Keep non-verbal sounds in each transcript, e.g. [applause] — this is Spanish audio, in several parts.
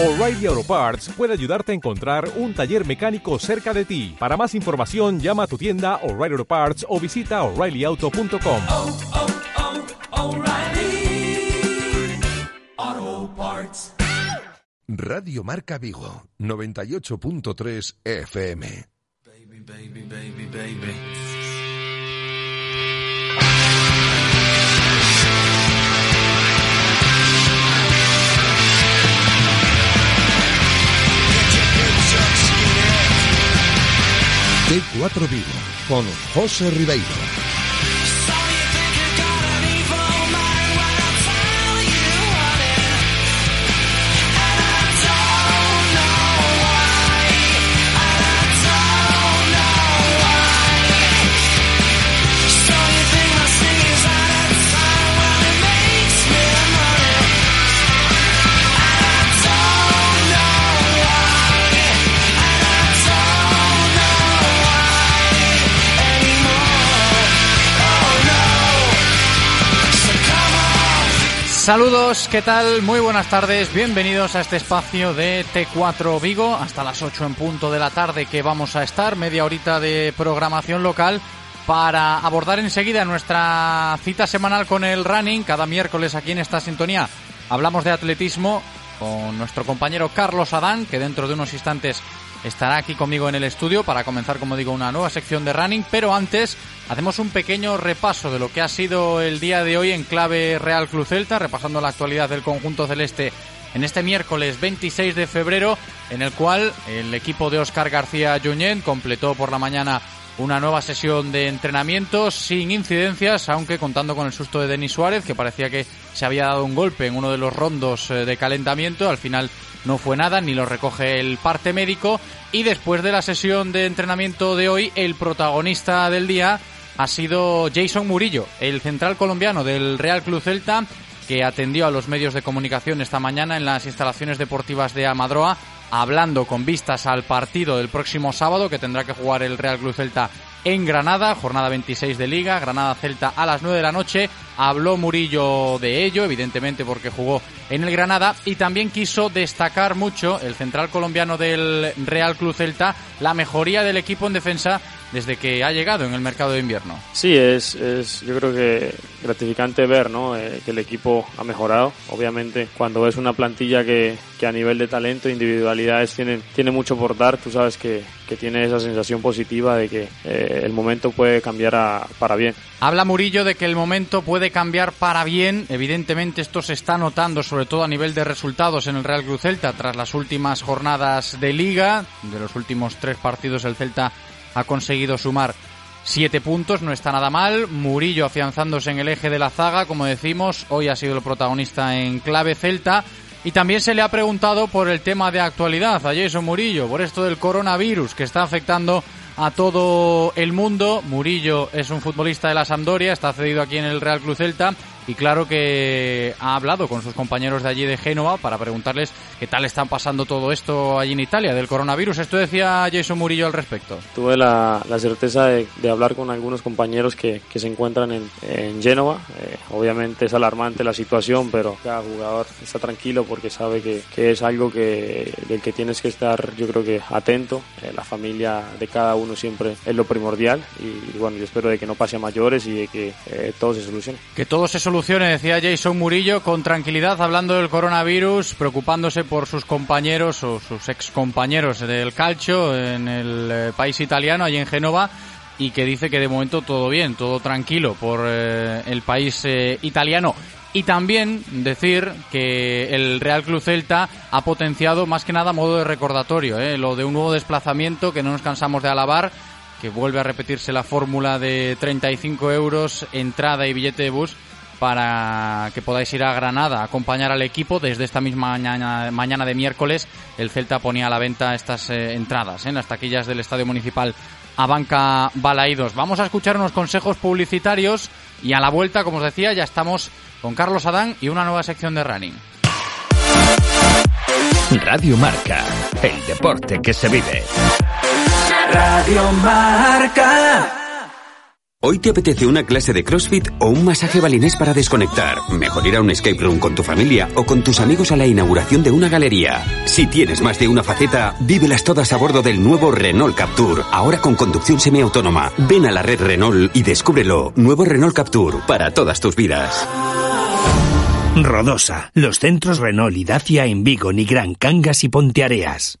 O'Reilly Auto Parts puede ayudarte a encontrar un taller mecánico cerca de ti. Para más información, llama a tu tienda O'Reilly Auto Parts o visita oreillyauto.com. oh, oh, Parts. Radio Marca Vigo, 98.3 FM. Baby, baby, baby, baby. T4 Vigo, con José Ribeiro. Saludos, ¿qué tal? Muy buenas tardes, bienvenidos a este espacio de T4 Vigo, hasta las 8 en punto de la tarde que vamos a estar, media horita de programación local para abordar enseguida nuestra cita semanal con el running, cada miércoles aquí en esta sintonía. Hablamos de atletismo con nuestro compañero Carlos Adán, que dentro de unos instantes estará aquí conmigo en el estudio para comenzar, como digo, una nueva sección de running. Pero antes hacemos un pequeño repaso de lo que ha sido el día de hoy en clave Real Club Celta, repasando la actualidad del conjunto celeste en este miércoles 26 de febrero, en el cual el equipo de Oscar García Junyent completó por la mañana una nueva sesión de entrenamiento sin incidencias, aunque contando con el susto de Denis Suárez, que parecía que se había dado un golpe en uno de los rondos eh, de calentamiento. Al final no fue nada, ni lo recoge el parte médico. Y después de la sesión de entrenamiento de hoy, el protagonista del día ha sido Jason Murillo, el central colombiano del Real Club Celta, que atendió a los medios de comunicación esta mañana en las instalaciones deportivas de Amadroa, hablando con vistas al partido del próximo sábado que tendrá que jugar el Real Club Celta en Granada, jornada 26 de Liga, Granada Celta a las 9 de la noche. Habló Murillo de ello, evidentemente porque jugó en el Granada y también quiso destacar mucho el central colombiano del Real Club Celta, la mejoría del equipo en defensa desde que ha llegado en el mercado de invierno. Sí, es, es yo creo que gratificante ver ¿no? Eh, que el equipo ha mejorado. Obviamente, cuando ves una plantilla que, que a nivel de talento e individualidades tiene, tiene mucho por dar, tú sabes que, que tiene esa sensación positiva de que eh, el momento puede cambiar a- para bien. Habla Murillo de que el momento puede cambiar para bien. Evidentemente esto se está notando sobre todo a nivel de resultados en el Real Cruz Celta tras las últimas jornadas de liga. De los últimos tres partidos el Celta ha conseguido sumar siete puntos, no está nada mal. Murillo afianzándose en el eje de la zaga, como decimos, hoy ha sido el protagonista en clave Celta. Y también se le ha preguntado por el tema de actualidad a Jason Murillo, por esto del coronavirus que está afectando a todo el mundo. Murillo es un futbolista de la Sampdoria, está cedido aquí en el Real Club Celta y claro que ha hablado con sus compañeros de allí de Génova para preguntarles qué tal están pasando todo esto allí en Italia del coronavirus. Esto decía Jason Murillo al respecto. Tuve la, la certeza de, de hablar con algunos compañeros que, que se encuentran en, en Génova. Eh, obviamente es alarmante la situación, pero cada jugador está tranquilo porque sabe que, que es algo que, del que tienes que estar, yo creo que atento. Eh, la familia de cada uno siempre es lo primordial y, y bueno, yo espero de que no pase a mayores y de que eh, todo se solucione. Que todo se solucione, decía Jason Murillo, con tranquilidad, hablando del coronavirus, preocupándose por sus compañeros o sus ex compañeros del calcio en el eh, país italiano, allí en Génova, y que dice que de momento todo bien, todo tranquilo por eh, el país eh, italiano. Y también decir que el Real Club Celta ha potenciado más que nada modo de recordatorio, lo de un nuevo desplazamiento que no nos cansamos de alabar, que vuelve a repetirse la fórmula de 35 euros, entrada y billete de bus para que podáis ir a Granada a acompañar al equipo. Desde esta misma mañana, mañana de miércoles, el Celta ponía a la venta estas eh, entradas ¿eh? en las taquillas del Estadio Municipal a Banca Balaídos. Vamos a escuchar unos consejos publicitarios y a la vuelta, como os decía, ya estamos con Carlos Adán y una nueva sección de running. Radio Marca, el deporte que se vive. Radio Marca. Hoy te apetece una clase de CrossFit o un masaje balinés para desconectar. Mejor ir a un escape room con tu familia o con tus amigos a la inauguración de una galería. Si tienes más de una faceta, vívelas todas a bordo del nuevo Renault Captur. Ahora con conducción semiautónoma. Ven a la red Renault y descúbrelo. Nuevo Renault Captur para todas tus vidas. Rodosa, los centros Renault y Dacia en Vigo, Nigrán, Cangas y Ponteareas.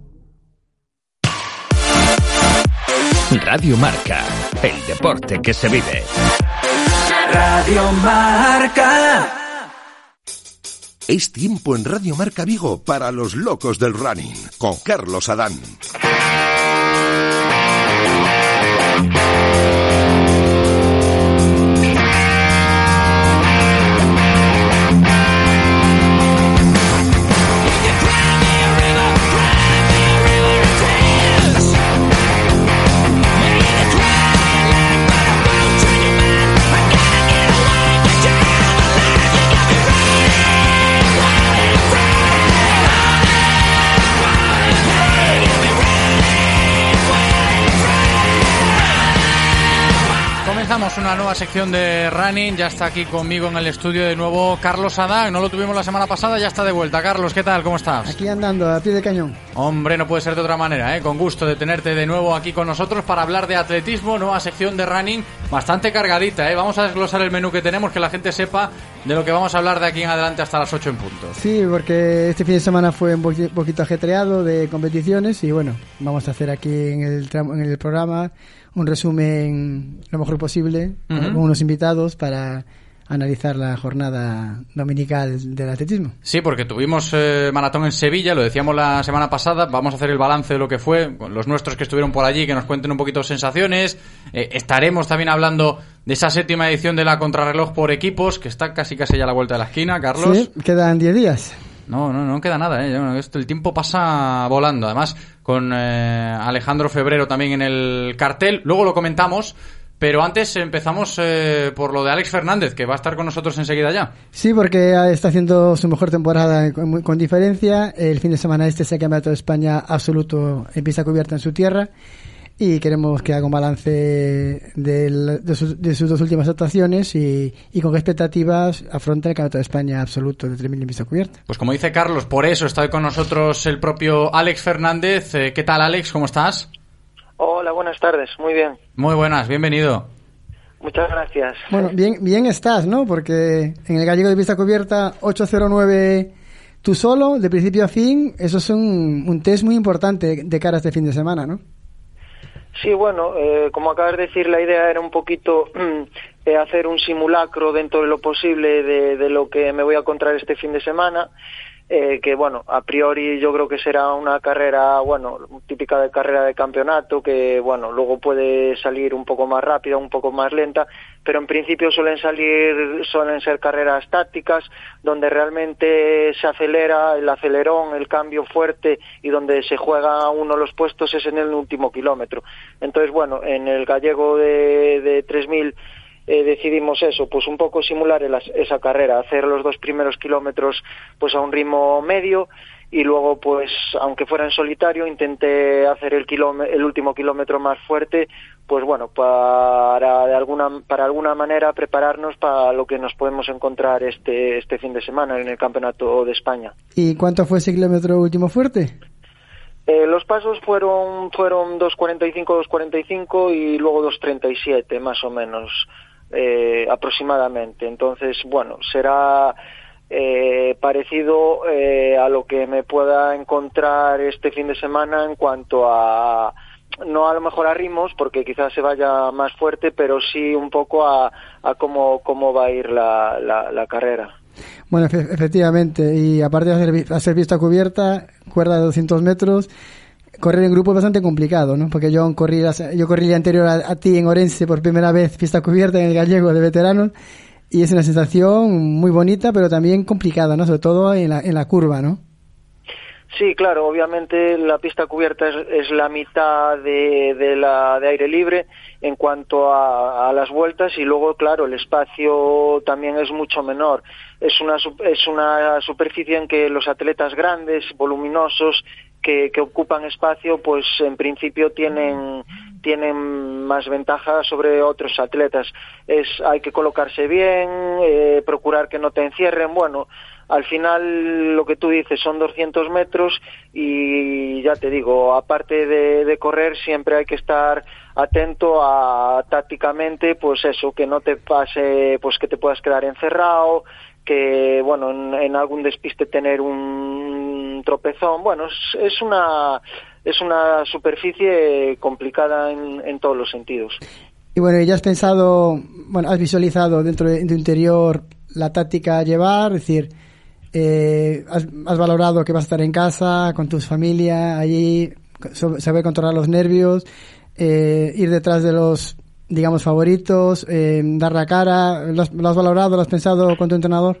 Radio Marca, el deporte que se vive. Radio Marca. Es tiempo en Radio Marca Vigo para los locos del running, con Carlos Adán. Comenzamos una nueva sección de running. Ya está aquí conmigo en el estudio de nuevo Carlos Adán. No lo tuvimos la semana pasada, ya está de vuelta. Carlos, ¿qué tal? ¿Cómo estás? Aquí andando, a pie de cañón. Hombre, no puede ser de otra manera, ¿eh? Con gusto de tenerte de nuevo aquí con nosotros para hablar de atletismo, nueva sección de running bastante cargadita, ¿eh? Vamos a desglosar el menú que tenemos, que la gente sepa de lo que vamos a hablar de aquí en adelante hasta las 8 en punto. Sí, porque este fin de semana fue un poqui- poquito ajetreado de competiciones y bueno, vamos a hacer aquí en el, tramo- en el programa un resumen lo mejor posible con- unos invitados para analizar la jornada dominical del atletismo. Sí, porque tuvimos eh, maratón en Sevilla, lo decíamos la semana pasada, vamos a hacer el balance de lo que fue, con los nuestros que estuvieron por allí, que nos cuenten un poquito sensaciones. Eh, estaremos también hablando de esa séptima edición de la contrarreloj por equipos, que está casi casi ya a la vuelta de la esquina, Carlos. Sí, quedan 10 días. No, no, no queda nada, ¿eh? El tiempo pasa volando. Además, con eh, Alejandro Febrero también en el cartel. Luego lo comentamos, pero antes empezamos eh, por lo de Alex Fernández, que va a estar con nosotros enseguida ya. Sí, porque está haciendo su mejor temporada con, diferencia. El fin de semana este se ha campeonato de España absoluto en pista cubierta en su tierra. Y queremos que haga un balance de, sus, de sus dos últimas actuaciones y, y con qué expectativas afronta el campeonato de España absoluto de 3.000 en pista cubierta. Pues como dice Carlos, por eso está hoy con nosotros el propio Alex Fernández. Eh, ¿Qué tal, Alex? ¿Cómo estás? Hola, buenas tardes. Muy bien. Muy buenas, bienvenido. Muchas gracias. Bueno, bien, bien estás, ¿no? Porque en el gallego de pista cubierta 809 tú solo, de principio a fin, eso es un, un test muy importante de cara a este fin de semana, ¿no? Sí, bueno, eh, como acabas de decir, la idea era un poquito [clears throat] eh, hacer un simulacro dentro de lo posible de, de lo que me voy a encontrar este fin de semana. Eh, que bueno, a priori yo creo que será una carrera, bueno, típica de carrera de campeonato, que bueno, luego puede salir un poco más rápida, un poco más lenta, pero en principio suelen salir, suelen ser carreras tácticas, donde realmente se acelera el acelerón, el cambio fuerte y donde se juega uno los puestos es en el último kilómetro. Entonces, bueno, en el gallego de, de 3000 eh, decidimos eso, pues un poco simular el- esa carrera, hacer los dos primeros kilómetros pues a un ritmo medio y luego pues aunque fuera en solitario intenté hacer el el último kilómetro más fuerte pues bueno para de alguna para alguna manera prepararnos para lo que nos podemos encontrar este este fin de semana en el campeonato de España ¿Y cuánto fue ese kilómetro último fuerte? eh, los pasos fueron fueron 2.45, 2.45 y luego 2.37 más o menos eh, aproximadamente. Entonces, bueno, será eh, parecido eh, a lo que me pueda encontrar este fin de semana en cuanto a no a lo mejor a ritmos porque quizás se vaya más fuerte pero sí un poco a, a cómo, cómo va a ir la, la, la carrera. Bueno, efe- efectivamente, y aparte de hacer, hacer pista cubierta, cuerda de 200 metros, correr en grupo es bastante complicado, ¿no? Porque yo corrí, yo corrí el anterior a, ti en Orense por primera vez, pista cubierta en el gallego de veteranos, y es una sensación muy bonita, pero también complicada, ¿no? Sobre todo en la, en la curva, ¿no? Sí, claro, obviamente la pista cubierta es, la mitad de, de, la de aire libre en cuanto a, a, las vueltas y luego, claro, el espacio también es mucho menor. Es una, es una superficie en que los atletas grandes, voluminosos, que, que ocupan espacio, pues en principio tienen tienen más ventaja sobre otros atletas. Es, hay que colocarse bien, eh, procurar que no te encierren. Bueno, al final lo que tú dices son 200 metros y ya te digo, aparte de, correr siempre hay que estar atento a tácticamente, pues eso, que no te pase, pues que te puedas quedar encerrado, que bueno, en, algún despiste tener un tropezón. Bueno, es, una es una superficie complicada en, en todos los sentidos. Y bueno, ya has pensado, bueno, has visualizado dentro de, tu interior la táctica a llevar, es decir, eh, has, valorado que vas a estar en casa, con tus familia, allí, saber controlar los nervios, eh, ir detrás de los, digamos, favoritos, eh, dar la cara. ¿Lo has, valorado, lo has pensado con tu entrenador?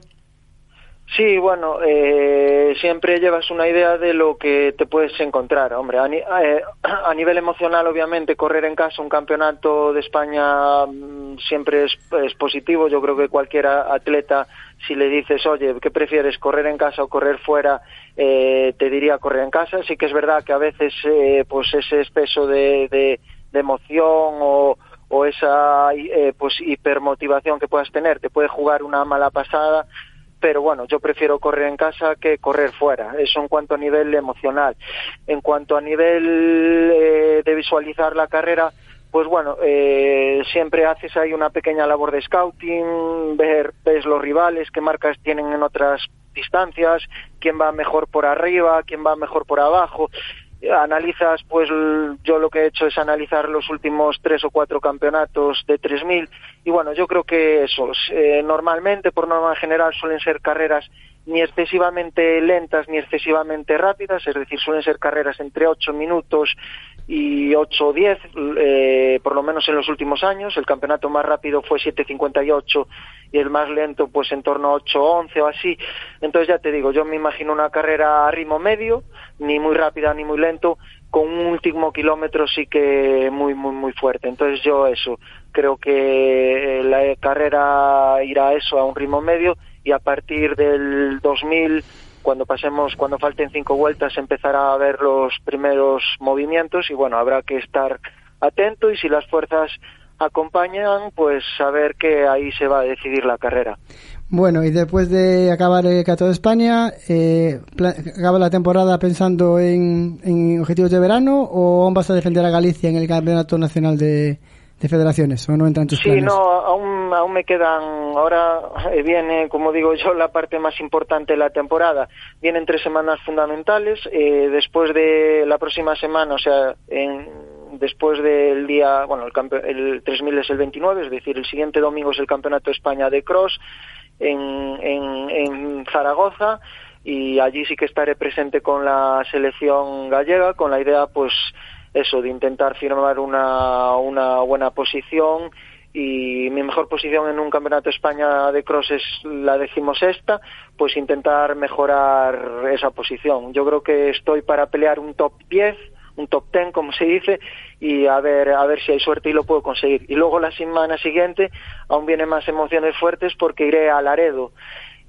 Sí, bueno, eh, siempre llevas una idea de lo que te puedes encontrar. Hombre, a, eh, [clears throat] a, nivel emocional, obviamente, correr en casa un campeonato de España mm, siempre es, es, positivo. Yo creo que cualquier atleta, si le dices, oye, ¿qué prefieres, correr en casa o correr fuera? Eh, te diría correr en casa. Sí que es verdad que a veces, eh, pues ese espeso de, de, de emoción o, o esa eh, pues hipermotivación que puedas tener te puede jugar una mala pasada pero bueno, yo prefiero correr en casa que correr fuera. Eso en cuanto a nivel emocional. En cuanto a nivel eh, de visualizar la carrera, pues bueno, eh, siempre haces ahí una pequeña labor de scouting, ver, ves los rivales, qué marcas tienen en otras distancias, quién va mejor por arriba, quién va mejor por abajo analizas, pues yo lo que he hecho es analizar los últimos tres o cuatro campeonatos de 3000 y bueno, yo creo que esos eh, normalmente, por norma general, suelen ser carreras ni excesivamente lentas ni excesivamente rápidas, es decir, suelen ser carreras entre ocho minutos y 8 o 10, eh, por lo menos en los últimos años. El campeonato más rápido fue 7.58 y el más lento pues en torno a 8.11 o así. Entonces ya te digo, yo me imagino una carrera a ritmo medio, ni muy rápida ni muy lento, con un último kilómetro sí que muy, muy, muy fuerte. Entonces yo eso, creo que la carrera irá a eso, a un ritmo medio y a partir del 2000 cuando pasemos, cuando falten cinco vueltas, empezará a ver los primeros movimientos y bueno, habrá que estar atento y si las fuerzas acompañan, pues saber que ahí se va a decidir la carrera. Bueno, y después de acabar el Cato de España, eh, ¿acaba la temporada pensando en, en objetivos de verano o aún vas a defender a Galicia en el Campeonato Nacional de, de federaciones o no entran tus sí, no, aún, aún me quedan, ahora eh, viene, como digo yo, la parte más importante de la temporada. Vienen tres semanas fundamentales, eh, después de la próxima semana, o sea, en, después del día, bueno, el, el 3000 es el 29, es decir, el siguiente domingo es el Campeonato de España de Cross en, en, en Zaragoza y allí sí que estaré presente con la selección gallega con la idea pues eso, de intentar firmar una, una buena posición y mi mejor posición en un campeonato de España de cross es la decimosexta, pues intentar mejorar esa posición. Yo creo que estoy para pelear un top 10, un top 10 como se dice, y a ver, a ver si hay suerte y lo puedo conseguir. Y luego la semana siguiente aún vienen más emociones fuertes porque iré a Laredo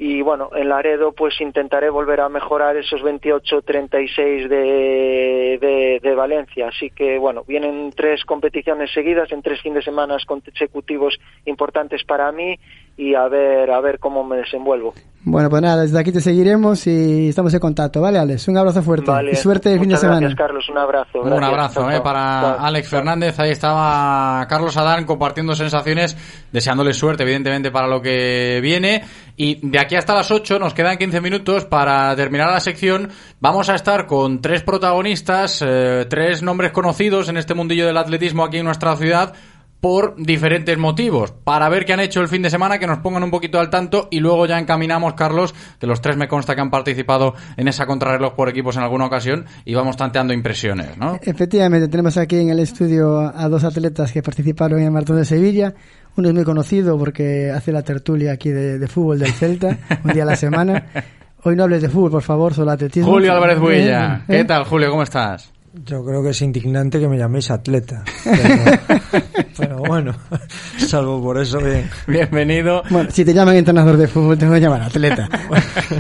y bueno, en Laredo pues intentaré volver a mejorar esos 28-36 de, de, de, Valencia. Así que bueno, vienen tres competiciones seguidas en tres fines de semana consecutivos importantes para mí y a ver, a ver cómo me desenvuelvo. Bueno, pues nada, desde aquí te seguiremos y estamos en contacto, ¿vale, Alex? Un abrazo fuerte y suerte el fin de semana. Gracias, Carlos, un abrazo. un abrazo eh, para Alex Fernández. Ahí estaba Carlos Adán compartiendo sensaciones, deseándole suerte, evidentemente, para lo que viene. Y de aquí hasta las 8 nos quedan 15 minutos para terminar la sección. Vamos a estar con tres protagonistas, eh, tres nombres conocidos en este mundillo del atletismo aquí en nuestra ciudad por diferentes motivos. Para ver qué han hecho el fin de semana, que nos pongan un poquito al tanto y luego ya encaminamos, Carlos, que los tres me consta que han participado en esa contrarreloj por equipos en alguna ocasión y vamos tanteando impresiones, ¿no? Efectivamente, tenemos aquí en el estudio a dos atletas que participaron en el Maratón de Sevilla. Uno es muy conocido porque hace la tertulia aquí de, de fútbol del Celta, un día a la semana. Hoy no hables de fútbol, por favor, solo atletismo. Julio Álvarez Builla. ¿Qué ¿Eh? tal, Julio? ¿Cómo estás? Yo creo que es indignante que me llaméis atleta. [laughs] Pero, pero bueno, [laughs] salvo por eso, bien. Bienvenido. Bueno, si te llaman entrenador de fútbol, te voy a llamar atleta.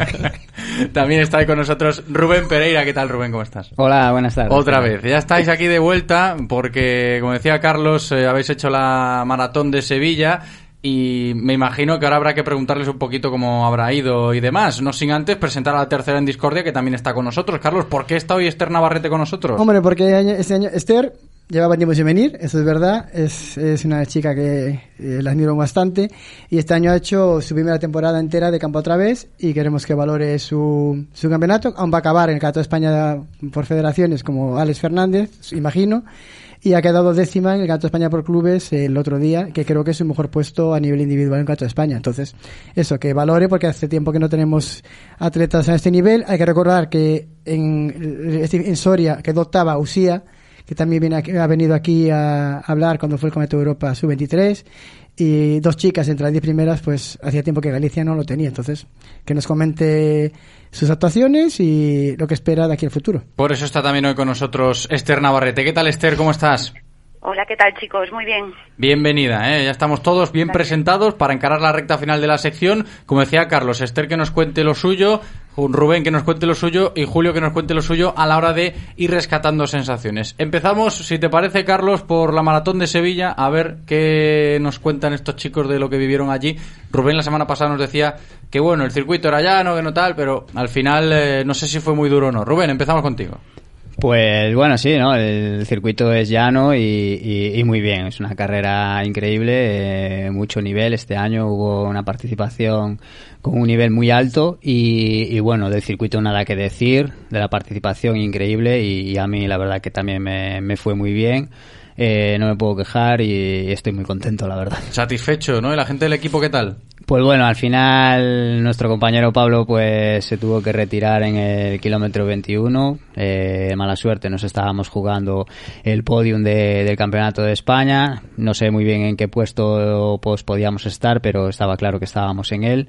[laughs] También está ahí con nosotros Rubén Pereira. ¿Qué tal, Rubén? ¿Cómo estás? Hola, buenas tardes. Otra vez. Ya estáis aquí de vuelta porque, como decía Carlos, eh, habéis hecho la maratón de Sevilla y me imagino que ahora habrá que preguntarles un poquito cómo habrá ido y demás. No sin antes presentar a la tercera en Discordia, que también está con nosotros. Carlos, ¿por qué está hoy Esther Navarrete con nosotros? Hombre, porque este año Esther llevaba tiempo sin venir, eso es verdad. Es, es una chica que eh, la admiro bastante. Y este año ha hecho su primera temporada entera de campo otra vez y queremos que valore su, su campeonato. Aún va a acabar en el Campeonato de España por federaciones como Alex Fernández, imagino y ha quedado décima en el Gato España por clubes el otro día, que creo que es su mejor puesto a nivel individual en el Gato España. Entonces, eso, que valore, porque hace tiempo que no tenemos atletas a este nivel. Hay que recordar que en, en Soria quedó octava Usía, que también viene ha venido aquí a hablar cuando fue el Comité Europa Sub-23 y dos chicas entre las diez primeras, pues hacía tiempo que Galicia no lo tenía. Entonces, que nos comente sus actuaciones y lo que espera de aquí al futuro. Por eso está también hoy con nosotros Esther Navarrete. ¿Qué tal, Esther? ¿Cómo estás? Hola, ¿qué tal chicos? Muy bien. Bienvenida, ¿eh? ya estamos todos bien presentados para encarar la recta final de la sección. Como decía Carlos, Esther que nos cuente lo suyo, Rubén que nos cuente lo suyo y Julio que nos cuente lo suyo a la hora de ir rescatando sensaciones. Empezamos, si te parece, Carlos, por la maratón de Sevilla, a ver qué nos cuentan estos chicos de lo que vivieron allí. Rubén la semana pasada nos decía que bueno, el circuito era llano, que no tal, pero al final eh, no sé si fue muy duro o no. Rubén, empezamos contigo. Pues bueno, sí, ¿no? El circuito es llano y, muy bien. Es una carrera increíble, eh, mucho nivel. Este año hubo una participación con un nivel muy alto y, bueno, del circuito nada que decir, de la participación increíble y, a mí la verdad que también me, me fue muy bien. Eh, no me puedo quejar y estoy muy contento, la verdad. Satisfecho, ¿no? ¿Y la gente del equipo qué tal? Pues bueno, al final nuestro compañero Pablo pues se tuvo que retirar en el kilómetro 21. Eh, mala suerte, nos estábamos jugando el podium del campeonato de España. No sé muy bien en qué puesto pues podíamos estar, pero estaba claro que estábamos en él.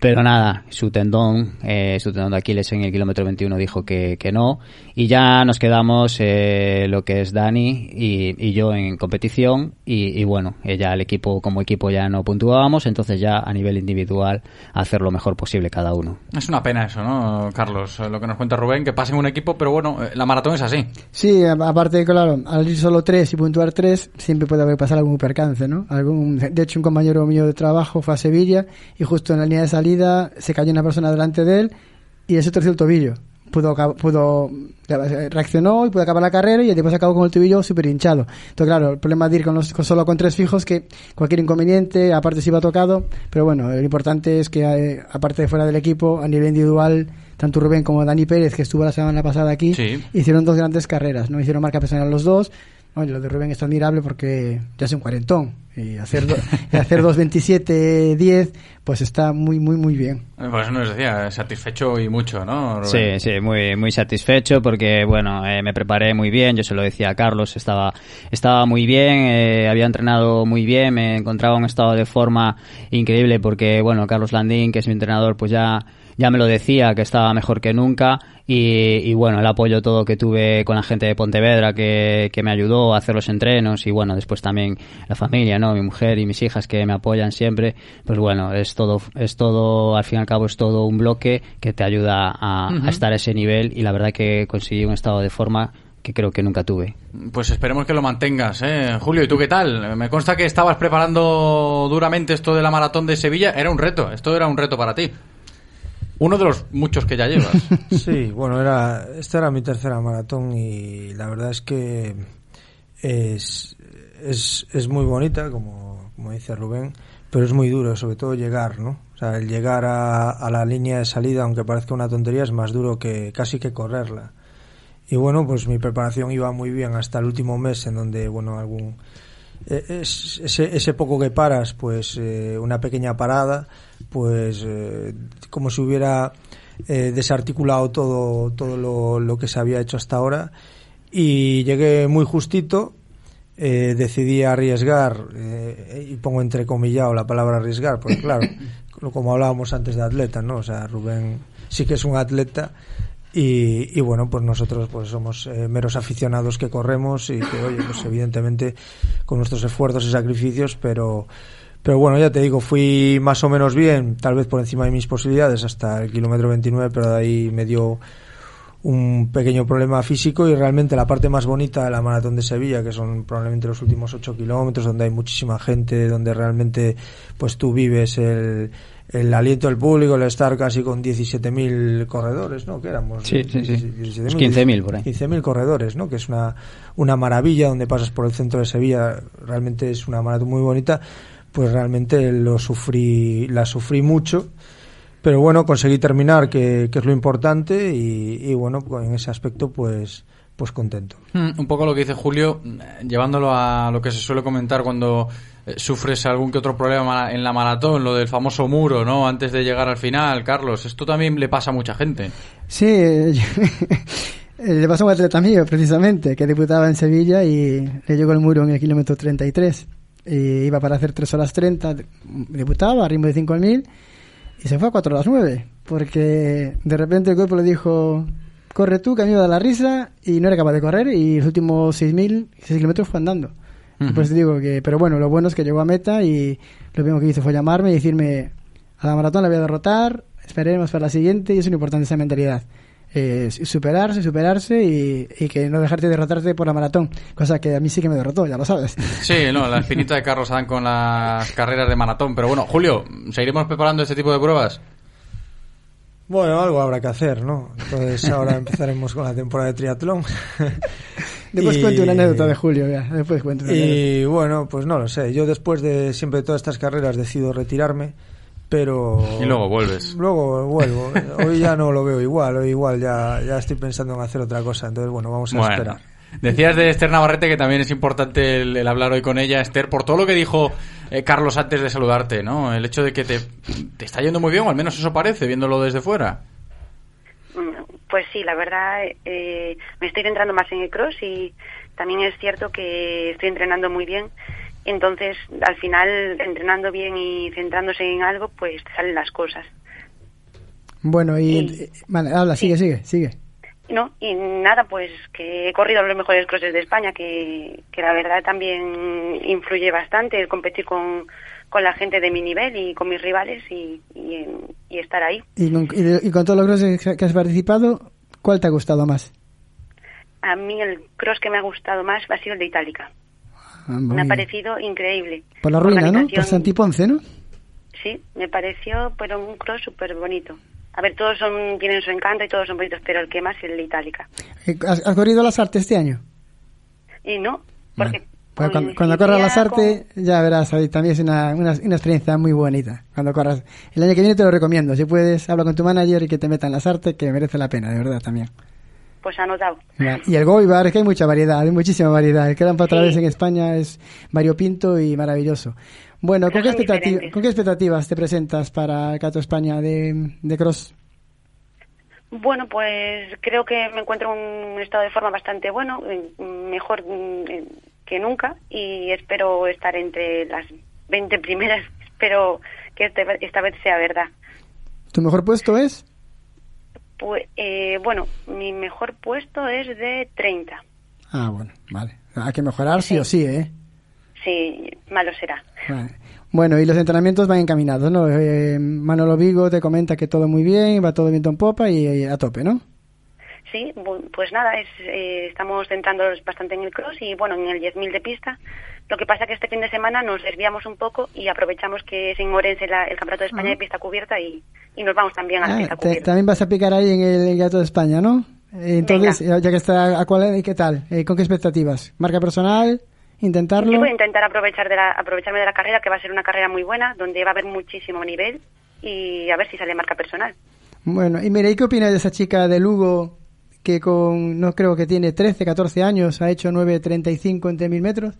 Pero nada, su tendón, eh, su tendón de Aquiles en el kilómetro 21 dijo que, que no. Y ya nos quedamos eh, lo que es Dani y, yo en competición. Y, y bueno, ya el equipo como equipo ya no puntuábamos, entonces ya a nivel individual hacer lo mejor posible cada uno. Es una pena eso, ¿no, Carlos? Lo que nos cuenta Rubén, que pasen un equipo, pero bueno, eh, la maratón es así. Sí, aparte, claro, al ir solo tres y puntuar tres, siempre puede haber pasado algún percance, ¿no? Algún, de hecho, un compañero mío de trabajo fue a Sevilla y justo en la línea de salida se cayó una persona delante de él y ese torció el tobillo pudo, pudo reaccionó y pudo acabar la carrera y después acabó con el tubillo súper hinchado. Entonces, claro, el problema de ir con, los, solo con tres fijos que cualquier inconveniente, aparte si iba tocado, pero bueno, lo importante es que eh, aparte de fuera del equipo, a nivel individual, tanto Rubén como Dani Pérez, que estuvo la semana pasada aquí, hicieron dos grandes carreras, ¿no? Hicieron marca personal los dos, bueno, lo de Rubén es admirable porque ya es un cuarentón y hacer, do, [laughs] y hacer 2.27.10 pues está muy, muy, muy bien. Por eso nos decía, satisfecho y mucho, ¿no? Sí, sí, muy, muy satisfecho porque, bueno, eh, me preparé muy bien, yo se lo decía a Carlos, estaba, estaba muy bien, eh, había entrenado muy bien, me encontraba en un estado de forma increíble porque, bueno, Carlos Landín, que es mi entrenador, pues ya ya me lo decía que estaba mejor que nunca y, bueno, el apoyo todo que tuve con la gente de Pontevedra que, que, me ayudó a hacer los entrenos y bueno, después también la familia, ¿no? Mi mujer y mis hijas que me apoyan siempre, pues bueno, es todo, es todo, al fin y al cabo es todo un bloque que te ayuda a, a estar a ese nivel y la verdad que conseguí un estado de forma que creo que nunca tuve. Pues esperemos que lo mantengas, ¿eh? Julio, ¿y tú qué tal? Me consta que estabas preparando duramente esto de la maratón de Sevilla. Era un reto, esto era un reto para ti. Uno de los muchos que ya llevas. [laughs] Sí, bueno, era, esta era mi tercera maratón y la verdad es que es, es, es muy bonita, como, como dice Rubén, pero es muy duro, sobre todo llegar, ¿no? O sea, el llegar a, a la línea de salida, aunque parezca una tontería, es más duro que casi que correrla. Y bueno, pues mi preparación iba muy bien hasta el último mes, en donde, bueno, algún es, ese, ese poco que paras, pues eh, una pequeña parada, pues eh, como si hubiera eh, desarticulado todo, todo lo, lo que se había hecho hasta ahora y llegué muy justito eh, decidí arriesgar, eh, y pongo entrecomillado la palabra arriesgar, porque claro, [laughs] como hablábamos antes de atleta, ¿no? O sea, Rubén sí que es un atleta y, y bueno, pues nosotros pues somos eh, meros aficionados que corremos y que, oye, pues evidentemente con nuestros esfuerzos y sacrificios, pero pero bueno, ya te digo, fui más o menos bien, tal vez por encima de mis posibilidades hasta el kilómetro 29, pero de ahí me dio un pequeño problema físico y realmente la parte más bonita de la maratón de Sevilla, que son probablemente los últimos 8 kilómetros, donde hay muchísima gente, donde realmente pues tú vives el, el aliento del público, el estar casi con 17.000 corredores, ¿no? Que éramos Sí, sí, sí. 17.000, 15.000 por ahí. 15.000 corredores, ¿no? Que es una, una maravilla donde pasas por el centro de Sevilla, realmente es una maratón muy bonita, pues realmente lo sufrí, la sufrí mucho pero bueno, conseguí terminar, que, que es lo importante, y, y, bueno, pues en ese aspecto, pues, pues contento. Mm, un poco lo que dice Julio, mm, llevándolo a lo que se suele comentar cuando eh, sufres algún que otro problema en la maratón, lo del famoso muro, ¿no? Antes de llegar al final, Carlos, esto también le pasa a mucha gente. Sí, [laughs] le pasó a un atleta mío, precisamente, que debutaba en Sevilla y le llegó el muro en el kilómetro 33. Y iba para hacer 3 horas 30, debutaba a ritmo de 5 al 1000 y se fue a 4 a las 9, porque de repente el cuerpo le dijo, corre tú, que a mí me da la risa, y no era capaz de correr, y los últimos 6.000, 6 kilómetros fue andando. Uh -huh. Pues digo que, pero bueno, lo bueno es que llegó a meta y lo primero que hizo fue llamarme y decirme, a la maratón la voy a derrotar, esperemos para la siguiente, y es muy importante esa mentalidad. Eh, superarse, superarse y, y, que no dejarte derrotarte por la maratón, cosa que a mí sí que me derrotó, ya lo sabes. Sí, no, la [laughs] espinita de Carlos Adán con las carreras de maratón, pero bueno, Julio, ¿seguiremos preparando este tipo de pruebas? Bueno, algo habrá que hacer, ¿no? Entonces ahora [laughs] empezaremos con la temporada de triatlón. [laughs] después y... cuento una anécdota de Julio, ya. Después cuento una Y anécdota. bueno, pues no lo sé. Yo después de siempre de todas estas carreras decido retirarme pero y luego vuelves luego vuelvo hoy ya no lo veo igual hoy igual ya ya estoy pensando en hacer otra cosa entonces bueno vamos a bueno. esperar Decías de Esther Navarrete que también es importante el, el, hablar hoy con ella, Esther, por todo lo que dijo eh, Carlos antes de saludarte, ¿no? El hecho de que te, te, está yendo muy bien, o al menos eso parece, viéndolo desde fuera. Pues sí, la verdad, eh, me estoy centrando más en el cross y también es cierto que estoy entrenando muy bien. Entonces, al final, entrenando bien y centrándose en algo, pues te salen las cosas. Bueno, y, vale, habla, sigue, sí. sigue, sigue. No, y nada, pues que he corrido los mejores crosses de España, que, que la verdad también influye bastante el competir con, con la gente de mi nivel y con mis rivales y, y, y estar ahí. ¿Y con, y con todos los crosses que has participado, cuál te ha gustado más? A mí el cross que me ha gustado más ha sido el de Itálica. Ah, me ha parecido increíble. Por la ruina, ¿no? Por Santiponce, ¿no? Sí, me pareció, pero un cross súper bonito. A ver, todos son, tienen su encanto y todos son bonitos, pero el que más es el de Itálica. ¿Has, has corrido las artes este año? Y no, porque... Bueno, cuando, cuando corras las artes, con... ya verás, ahí también es una, una, una, experiencia muy bonita. Cuando corras. El año que viene te lo recomiendo. Si puedes, habla con tu manager y que te metan las artes, que merece la pena, de verdad, también. Pues anotado. Y el Goibar, que hay mucha variedad, hay muchísima variedad. El que dan para otra vez en España es variopinto y maravilloso. Bueno, ¿con qué, expectativa, ¿con qué, expectativas te presentas para el Cato España de, de Cross? Bueno, pues creo que me encuentro en un estado de forma bastante bueno, mejor que nunca, y espero estar entre las 20 primeras. [laughs] Espero que este, esta vez sea verdad. ¿Tu mejor puesto es? Pues, eh, bueno, mi mejor puesto es de 30. Ah, bueno, vale. Hay que mejorar sí, sí o sí, ¿eh? Sí, malo será. Vale. Bueno, y los entrenamientos van encaminados, ¿no? Eh, Manolo Vigo te comenta que todo muy bien, va todo viento en popa y, y a tope, ¿no? Sí, pues nada, es, eh, estamos centrándonos bastante en el cross y bueno, en el 10.000 de pista. Lo que pasa que este fin de semana nos desviamos un poco y aprovechamos que es en Orense la, el Campeonato de España uh -huh. de pista cubierta y, y, nos vamos también a la ah, pista te, cubierta. También vas a picar ahí en el Campeonato de España, ¿no? Entonces, Venga. ya que está, ¿a cuál, ¿qué tal? Eh, ¿Con qué expectativas? ¿Marca personal? intentarlo. Yo voy a intentar aprovechar de la, aprovecharme de la carrera, que va a ser una carrera muy buena, donde va a haber muchísimo nivel y a ver si sale marca personal. Bueno, y mira, ¿y qué opinas de esa chica de Lugo que con, no creo que tiene 13, 14 años, ha hecho 9.35 entre mil metros?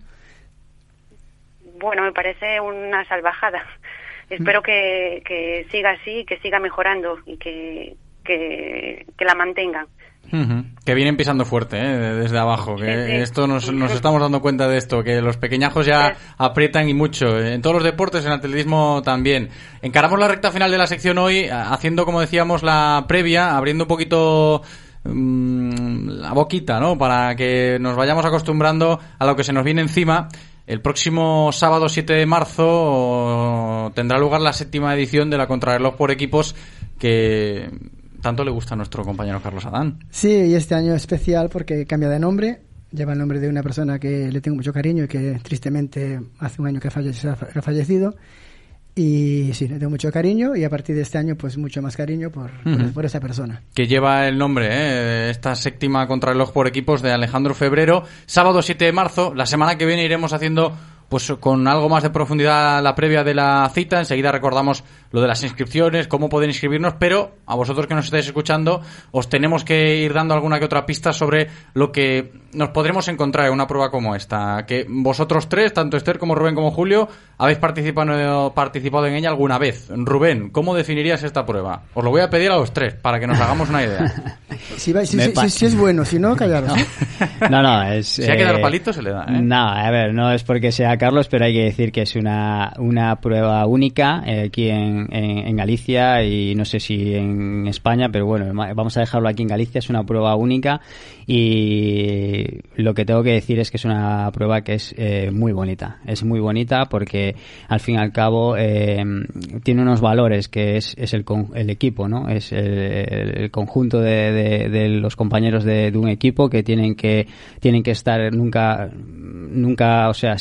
Bueno, me parece una salvajada. [laughs] Espero que, que siga así, que siga mejorando y que, que, que la mantengan. Que vienen pisando fuerte, ¿eh? desde abajo. Que Sí, sí. esto nos, nos estamos dando cuenta de esto, que los pequeñajos ya aprietan y mucho. En todos los deportes, en el atletismo también. Encaramos la recta final de la sección hoy, haciendo, como decíamos, la previa, abriendo un poquito mm, la boquita, ¿no? Para que nos vayamos acostumbrando a lo que se nos viene encima. El próximo sábado 7 de marzo tendrá lugar la séptima edición de la Contrarreloj por equipos que tanto le gusta a nuestro compañero Carlos Adán. Sí, y este año es especial porque cambia de nombre. Lleva el nombre de una persona que le tengo mucho cariño y que tristemente hace un año que ha fallecido. Y sí, le tengo mucho cariño y a partir de este año pues mucho más cariño por, por- por esa persona. que lleva el nombre, ¿eh? esta séptima contrarreloj por equipos de Alejandro Febrero. Sábado 7 de marzo, la semana que viene iremos haciendo pues con algo más de profundidad la previa de la cita. Enseguida recordamos lo de las inscripciones, cómo pueden inscribirnos, pero a vosotros que nos estáis escuchando os tenemos que ir dando alguna que otra pista sobre lo que nos podremos encontrar en una prueba como esta. Que vosotros tres, tanto Esther como Rubén como Julio, habéis participado, participado en ella alguna vez. Rubén, ¿cómo definirías esta prueba? Os lo voy a pedir a los tres para que nos hagamos una idea. [laughs] Si, va- si- si- si- si es bueno, si no, callaros. [laughs] No, no, es... Si hay que dar eh, palitos, se le da, ¿eh? No, a ver, no es porque sea Carlos, pero hay que decir que es una, una prueba única eh, aquí en, en, en Galicia y no sé si en España, pero bueno, vamos a dejarlo aquí en Galicia, es una prueba única y lo que tengo que decir es que es una prueba que es eh, muy bonita, es muy bonita porque al fin y al cabo eh, tiene unos valores que es, es el, el equipo, ¿no? Es el, el conjunto de, de- de los compañeros de, de un equipo que tienen que tienen que estar nunca nunca, o sea,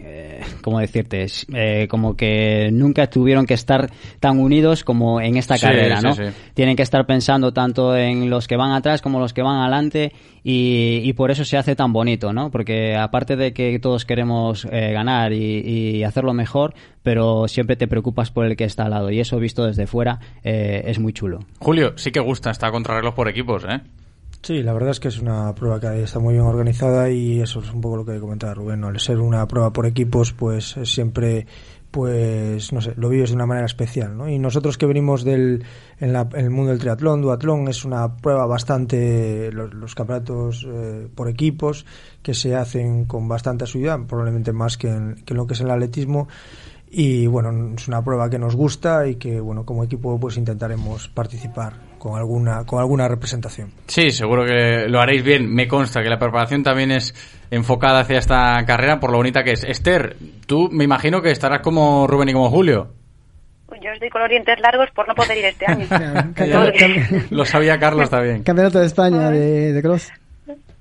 eh, ¿cómo decirte? Es, eh, como que nunca tuvieron que estar tan unidos como en esta Sí, carrera, sí, ¿no? sí. Tienen que estar pensando tanto en los que van atrás como los que van adelante y, y por eso se hace tan bonito, ¿no? Porque aparte de que todos queremos eh, ganar y, y hacerlo mejor, pero siempre te preocupas por el que está al lado y eso visto desde fuera eh, es muy chulo. Julio, sí que gusta esta contrarreloj por equipos, ¿eh? Sí, la verdad es que es una prueba que está muy bien organizada y eso es un poco lo que comentaba Rubén. ¿no? Al ser una prueba por equipos, pues es siempre, pues no sé, lo vives de una manera especial, ¿no? Y nosotros que venimos del en, la- en el mundo del triatlón, duatlón, es una prueba bastante los, campeonatos eh, por equipos que se hacen con bastante asiduidad, probablemente más que en, que lo que es el atletismo. Y bueno, es una prueba que nos gusta y que bueno, como equipo pues intentaremos participar con alguna con alguna representación. Sí, seguro que lo haréis bien. Me consta que la preparación también es enfocada hacia esta carrera por lo bonita que es. Esther, tú me imagino que estarás como Rubén y como Julio. Yo estoy con los dientes largos por no poder ir este año. [laughs] [laughs] Lo sabía Carlos también. Campeonato de España de, de cross.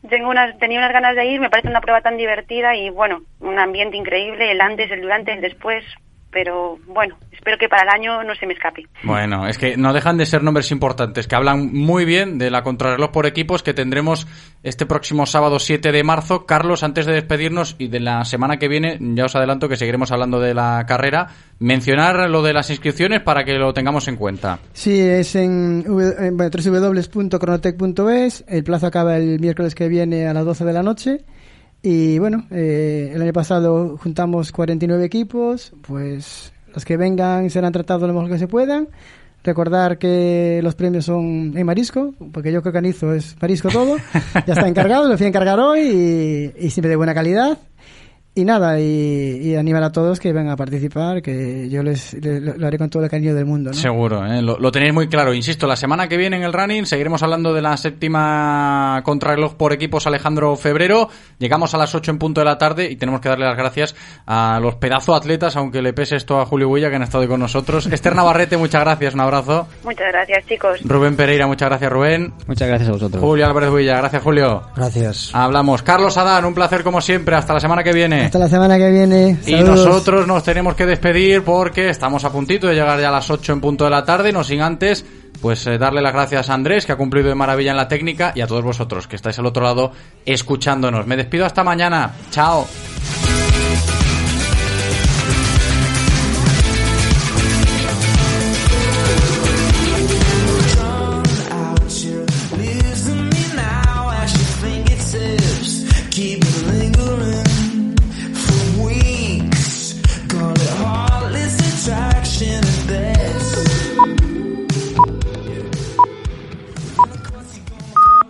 Tengo unas, tenía unas ganas de ir, me parece una prueba tan divertida y bueno, un ambiente increíble, el antes, el durante, el después, pero bueno, espero que para el año no se me escape. Bueno, es que no dejan de ser nombres importantes que hablan muy bien de la contrarreloj por equipos que tendremos este próximo sábado 7 de marzo. Carlos, antes de despedirnos y de la semana que viene, ya os adelanto que seguiremos hablando de la carrera, mencionar lo de las inscripciones para que lo tengamos en cuenta. Sí, es en, w- en bueno, www.cronotec.es. El plazo acaba el miércoles que viene a las 12 de la noche. Y bueno, eh, el año pasado juntamos 49 equipos. Pues los que vengan serán tratados lo mejor que se puedan. Recordar que los premios son en marisco, porque yo que organizo es marisco todo. [laughs] ya está encargado, lo fui a encargar hoy y, y siempre de buena calidad. Y nada, y, y animar a todos que vengan a participar, que yo les, le- lo haré con todo el cariño del mundo. ¿no? Seguro, ¿eh? lo, lo tenéis muy claro. Insisto, la semana que viene en el running seguiremos hablando de la séptima contrarreloj por equipos Alejandro Febrero. Llegamos a las 8 en punto de la tarde y tenemos que darle las gracias a los pedazo atletas, aunque le pese esto a Julio Huilla que han estado hoy con nosotros. Esther Navarrete, muchas gracias, un abrazo. Muchas gracias, chicos. Rubén Pereira, muchas gracias, Rubén. Muchas gracias a vosotros. Julio Álvarez Huilla, gracias, Julio. Gracias. Hablamos. Carlos Adán, un placer como siempre. Hasta la semana que viene. Hasta la semana que viene. Y nosotros nos tenemos que despedir porque estamos a puntito de llegar ya a las 8 en punto de la tarde, no sin antes pues eh, darle las gracias a Andrés que ha cumplido de maravilla en la técnica y a todos vosotros que estáis al otro lado escuchándonos. Me despido hasta mañana. Chao.